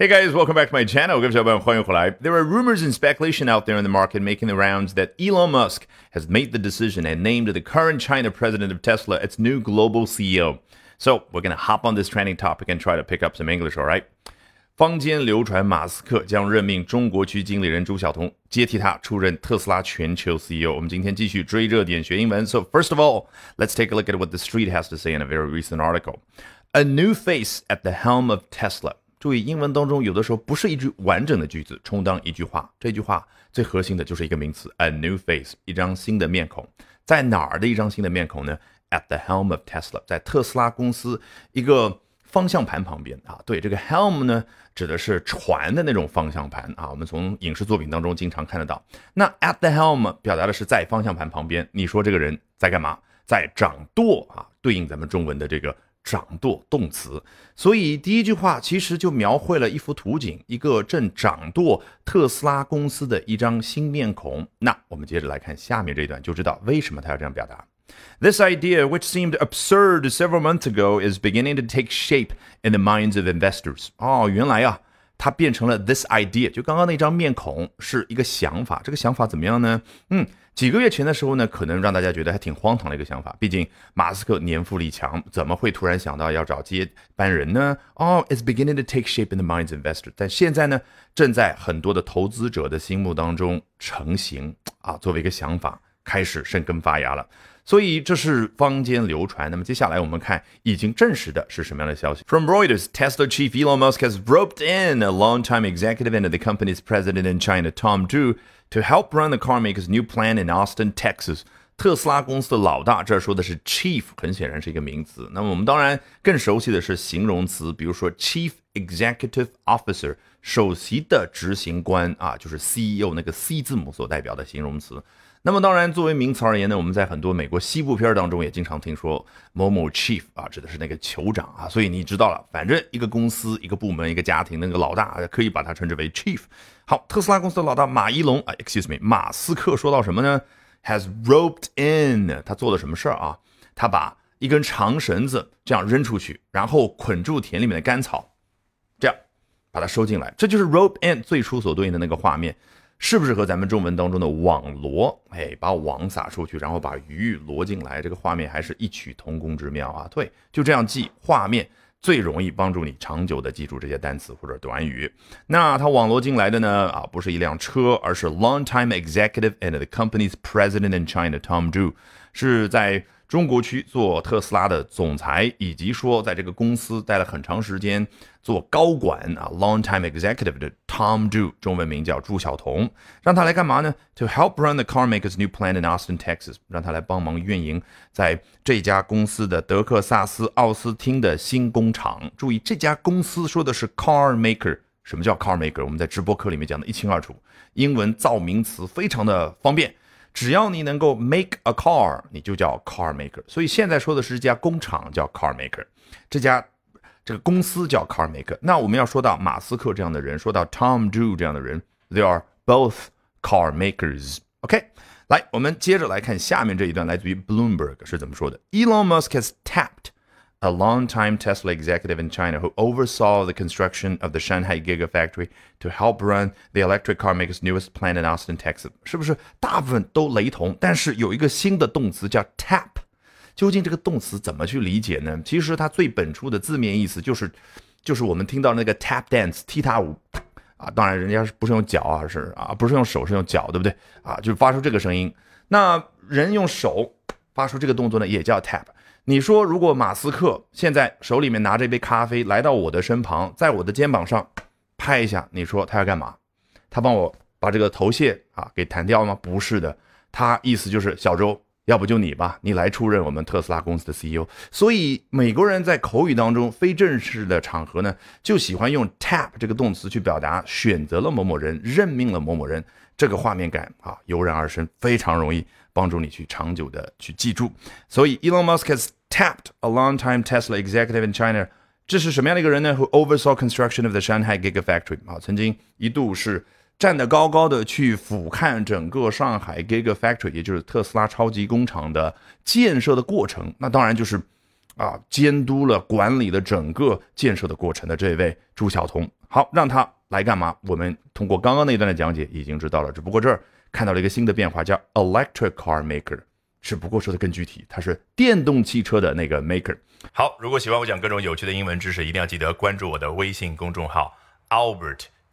Hey guys, welcome back to my channel. 各位小伙伴，欢迎回来。There are rumors and speculation out there in the market making the rounds that Elon Musk has made the decision and named the current China president of Tesla its new global CEO. So we're gonna hop on this trending topic and try to pick up some English, alright? 坊间流传，马斯克将任命中国区经理人朱晓彤接替他出任特斯拉全球 CEO。我们今天继续追热点学英文。So first of all, let's take a look at what the street has to say in a very recent article. A new face at the helm of Tesla. 注意，英文当中有的时候不是一句完整的句子充当一句话，这句话最核心的就是一个名词，a new face，一张新的面孔。在哪儿的一张新的面孔呢？At the helm of Tesla，在特斯拉公司一个方向盘旁边啊。对，这个 helm 呢，指的是船的那种方向盘啊。我们从影视作品当中经常看得到。那 at the helm 表达的是在方向盘旁边。你说这个人在干嘛？在掌舵啊，对应咱们中文的这个。掌舵动词，所以第一句话其实就描绘了一幅图景，一个正掌舵特斯拉公司的一张新面孔。那我们接着来看下面这一段，就知道为什么他要这样表达。This idea, which seemed absurd several months ago, is beginning to take shape in the minds of investors. 哦，原来啊，它变成了 this idea，就刚刚那张面孔是一个想法。这个想法怎么样呢？嗯。几个月前的时候呢，可能让大家觉得还挺荒唐的一个想法。毕竟马斯克年富力强，怎么会突然想到要找接班人呢？哦，it's beginning to take shape in the minds investor，。但现在呢，正在很多的投资者的心目当中成型啊，作为一个想法开始生根发芽了。所以这是坊间流传。那么接下来我们看已经证实的是什么样的消息？From Reuters, Tesla chief Elon Musk has roped in a longtime executive and the company's president in China, Tom Zhu. To help run the carmaker's new plant in Austin, Texas，特斯拉公司的老大，这说的是 chief，很显然是一个名词。那么我们当然更熟悉的是形容词，比如说 chief executive officer，首席的执行官啊，就是 CEO 那个 C 字母所代表的形容词。 那么当然，作为名词而言呢，我们在很多美国西部片当中也经常听说某某 chief 啊，指的是那个酋长啊。所以你知道了，反正一个公司、一个部门、一个家庭那个老大，可以把它称之为 chief。好，特斯拉公司的老大马一龙啊，excuse me，马斯克说到什么呢？Has roped in，他做了什么事儿啊？他把一根长绳子这样扔出去，然后捆住田里面的干草，这样把它收进来。这就是 rope in 最初所对应的那个画面。是不是和咱们中文当中的网罗？哎，把网撒出去，然后把鱼罗进来，这个画面还是异曲同工之妙啊！对，就这样记画面最容易帮助你长久的记住这些单词或者短语。那他网罗进来的呢？啊，不是一辆车，而是 long-time executive and the company's president in China Tom Zhu，是在。中国区做特斯拉的总裁，以及说在这个公司待了很长时间做高管啊，long time executive 的 Tom Do，中文名叫朱晓彤，让他来干嘛呢？To help run the car maker's new plant in Austin, Texas，让他来帮忙运营在这家公司的德克萨斯奥斯汀的新工厂。注意，这家公司说的是 car maker，什么叫 car maker？我们在直播课里面讲的一清二楚，英文造名词非常的方便。只要你能够 make a car，你就叫 car maker。所以现在说的是这家工厂叫 car maker，这家这个公司叫 car maker。那我们要说到马斯克这样的人，说到 Tom Drew 这样的人，they are both car makers。OK，来，我们接着来看下面这一段，来自于 Bloomberg 是怎么说的：Elon Musk has tapped。A longtime Tesla executive in China who oversaw the construction of the Shanghai Gigafactory to help run the electric car maker's newest plant in Austin, Texas，是不是大部分都雷同？但是有一个新的动词叫 tap，究竟这个动词怎么去理解呢？其实它最本初的字面意思就是，就是我们听到那个 tap dance 踢踏舞啊，当然人家是不是用脚啊，是啊，不是用手，是用脚，对不对啊？就是发出这个声音。那人用手发出这个动作呢，也叫 tap。你说，如果马斯克现在手里面拿着一杯咖啡来到我的身旁，在我的肩膀上拍一下，你说他要干嘛？他帮我把这个头屑啊给弹掉吗？不是的，他意思就是小周，要不就你吧，你来出任我们特斯拉公司的 CEO。所以美国人在口语当中非正式的场合呢，就喜欢用 tap 这个动词去表达选择了某某人，任命了某某人，这个画面感啊油然而生，非常容易帮助你去长久的去记住。所以 Elon Musk has tapped a long-time Tesla executive in China。这是什么样的一个人呢？Who oversaw construction of the Shanghai Gigafactory？啊，曾经一度是站得高高的去俯瞰整个上海 Gigafactory，也就是特斯拉超级工厂的建设的过程。那当然就是啊，监督了、管理了整个建设的过程的这位朱晓彤。好，让他来干嘛？我们通过刚刚那一段的讲解已经知道了，只不过这儿看到了一个新的变化，叫 electric car maker。只不过说的更具体，它是电动汽车的那个 maker。好，如果喜欢我讲各种有趣的英文知识，一定要记得关注我的微信公众号 Albert。